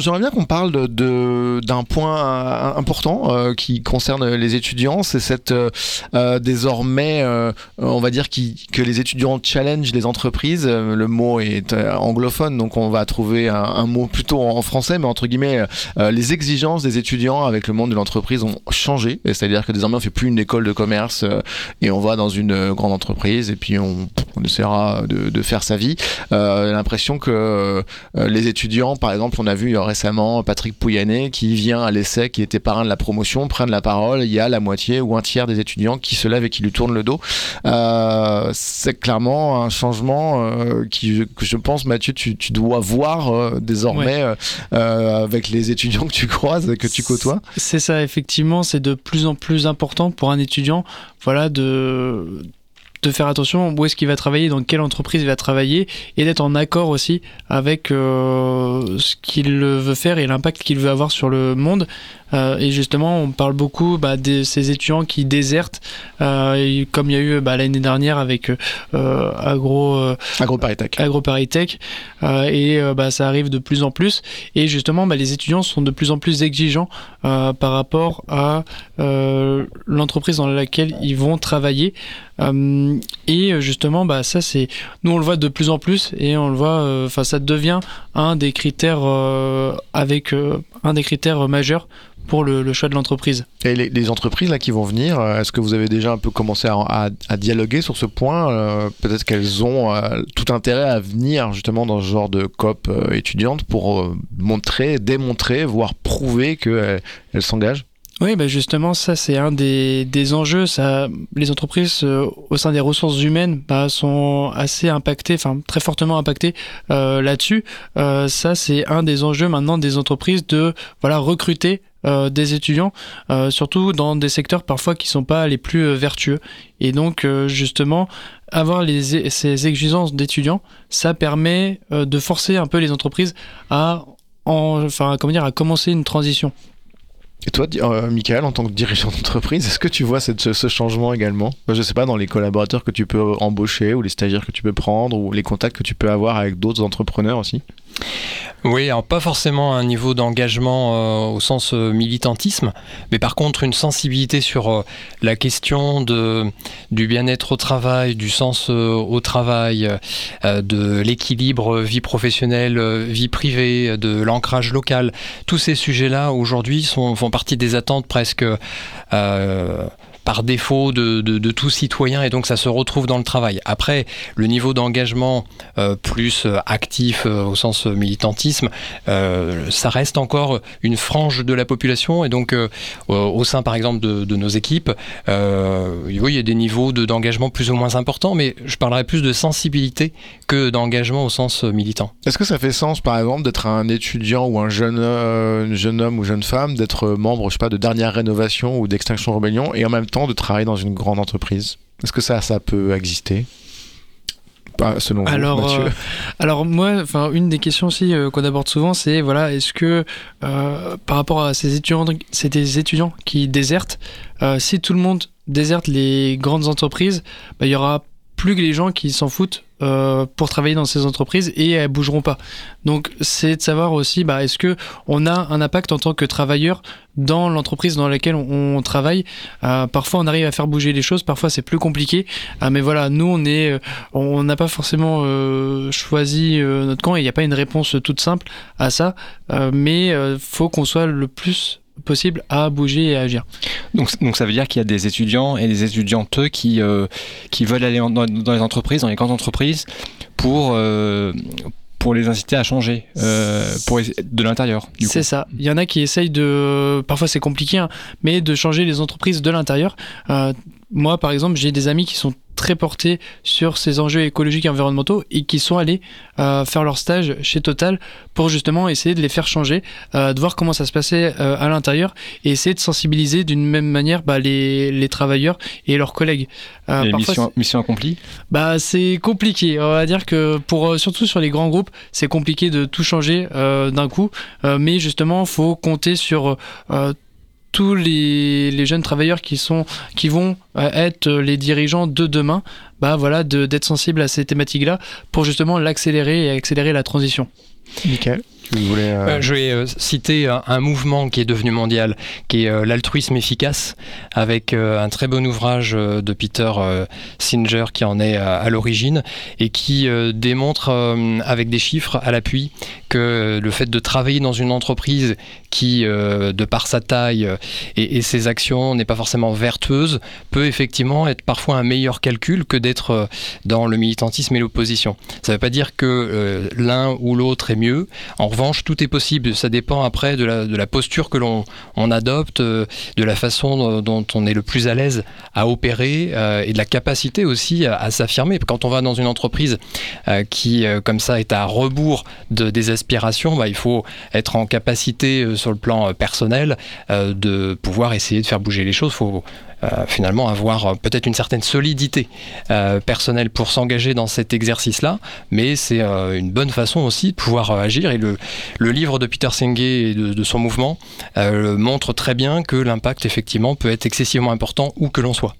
J'aimerais bien qu'on parle d'un de, d'un point important euh, qui concerne les étudiants, c'est cette euh, désormais, euh, on va dire qui, que les étudiants challenge les entreprises. Le mot est anglophone, donc on va trouver un, un mot plutôt en français, mais entre guillemets, les exigences des étudiants avec le monde de l'entreprise ont changé. C'est-à-dire que désormais on fait plus une école de commerce et on va dans une grande entreprise et puis on, on essaiera de, de, faire sa vie. L'impression que les étudiants, par exemple, on a vu récemment Patrick Pouyanné qui vient à l'essai, qui était parrain de la promotion, prendre la parole. Il y a la moitié ou un tiers des étudiants qui se lèvent et qui lui tournent le dos. Euh, c'est clairement un changement euh, qui, que je pense, Mathieu, tu, tu dois voir euh, désormais avec les étudiants que tu croises, que tu côtoies. C'est ça, effectivement, c'est de plus en plus important pour un étudiant, voilà, de de faire attention où est-ce qu'il va travailler, dans quelle entreprise il va travailler, et d'être en accord aussi avec euh, ce qu'il veut faire et l'impact qu'il veut avoir sur le monde. Euh, et justement, on parle beaucoup bah, de ces étudiants qui désertent, euh, comme il y a eu bah, l'année dernière avec Agro. AgroParisTech. Euh, et bah, ça arrive de plus en plus. Et justement, les étudiants sont de plus en plus exigeants par rapport à l'entreprise dans laquelle ils vont travailler. Et justement, bah, ça, c'est. Nous, on le voit de plus en plus et on le voit. Enfin, ça devient un des critères avec un des critères majeurs pour le, choix de l'entreprise. Et les, entreprises là qui vont venir, euh, est-ce que vous avez déjà un peu commencé à, dialoguer sur ce point euh, Peut-être qu'elles ont euh, tout intérêt à venir justement dans ce genre de COP étudiante pour montrer, démontrer, voire prouver qu'elles s'engagent? Oui, bah justement, ça c'est un des, des, enjeux. Ça, les entreprises au sein des ressources humaines bah, sont assez impactées, enfin très fortement impactées là-dessus. ça c'est un des enjeux maintenant des entreprises de voilà recruter euh, des étudiants, euh, surtout dans des secteurs parfois qui sont pas les plus euh, vertueux. Et donc justement, avoir les, ces exigences d'étudiants, ça permet de forcer un peu les entreprises à, enfin, comment dire, à commencer une transition. Et toi, Michael, en tant que dirigeant d'entreprise, est-ce que tu vois ce changement également Je ne sais pas, dans les collaborateurs que tu peux embaucher, ou les stagiaires que tu peux prendre, ou les contacts que tu peux avoir avec d'autres entrepreneurs aussi oui, alors pas forcément un niveau d'engagement euh, au sens euh, militantisme, mais par contre une sensibilité sur euh, la question de, du bien-être au travail, du sens au travail, de l'équilibre vie professionnelle, vie privée, de l'ancrage local. Tous ces sujets-là aujourd'hui font partie des attentes presque par défaut de, tout citoyen et donc ça se retrouve dans le travail. Après, le niveau d'engagement euh, plus euh, actif euh, au sens militantisme, ça reste encore une frange de la population et donc au sein par exemple de, de nos équipes, oui, il y a des niveaux d'engagement plus ou moins importants, mais je parlerai plus de sensibilité que d'engagement au sens militant. Est-ce que ça fait sens par exemple d'être un étudiant ou un jeune, jeune homme ou jeune femme, d'être membre, je sais pas, de dernière rénovation ou d'extinction rébellion et en même temps de travailler dans une grande entreprise Est-ce que ça, ça peut exister selon alors, vous, euh, alors moi, enfin une des questions aussi euh, qu'on aborde souvent, c'est voilà, est-ce que euh, par rapport à ces étudiants, c'est des étudiants qui désertent, si tout le monde déserte les grandes entreprises, bah, il y aura plus que les gens qui s'en foutent euh, pour travailler dans ces entreprises et elles bougeront pas. Donc c'est de savoir aussi, bah, est-ce que on a un impact en tant que travailleur dans l'entreprise dans laquelle on, travaille? Euh, parfois on arrive à faire bouger les choses, parfois c'est plus compliqué. Euh, mais voilà, nous on est, on n'a pas forcément choisi notre camp et il n'y a pas une réponse toute simple à ça. mais faut qu'on soit le plus possible à bouger et à agir. Donc, donc ça veut dire qu'il y a des étudiants et des étudiantes qui, euh, qui veulent aller dans, les entreprises, dans les grandes entreprises, pour, euh, pour les inciter à changer euh, pour, de l'intérieur. C'est ça. Il y en a qui essayent de, parfois c'est compliqué, hein, mais de changer les entreprises de l'intérieur. Moi, par exemple, j'ai des amis qui sont très portés sur ces enjeux écologiques et environnementaux et qui sont allés euh, faire leur stage chez Total pour justement essayer de les faire changer, euh, de voir comment ça se passait euh, à l'intérieur et essayer de sensibiliser d'une même manière bah, les, les, travailleurs et leurs collègues. et mission, mission, accomplie? Bah, C'est compliqué. On va dire que pour, surtout sur les grands groupes, c'est compliqué de tout changer d'un coup. mais justement, il faut compter sur tous les, jeunes travailleurs qui, sont, qui vont euh, être les dirigeants de demain, bah voilà, d'être sensibles à ces thématiques-là pour justement l'accélérer et accélérer la transition. Michael euh, je vais citer un, mouvement qui est devenu mondial, qui est l'altruisme efficace, avec un très bon ouvrage de Peter Singer qui en est à l'origine et qui démontre avec des chiffres à l'appui que le fait de travailler dans une entreprise qui, euh, de par sa taille euh, et, ses actions, n'est pas forcément vertueuse, peut effectivement être parfois un meilleur calcul que d'être euh, dans le militantisme et l'opposition. Ça ne veut pas dire que l'un ou l'autre est mieux. En revanche, tout est possible. Ça dépend après de la, posture que l'on on adopte, de la façon dont on est le plus à l'aise à opérer et de la capacité aussi à, s'affirmer. Quand on va dans une entreprise qui, comme ça, est à rebours de, des aspirations, bah, il faut être en capacité sur le plan euh, personnel euh, de pouvoir essayer de faire bouger les choses. Il faut euh, finalement avoir peut-être une certaine solidité personnelle pour s'engager dans cet exercice-là, mais c'est une bonne façon aussi de pouvoir agir. Et le, le livre de Peter Senge et de, de son mouvement montre très bien que l'impact effectivement peut être excessivement important où que l'on soit.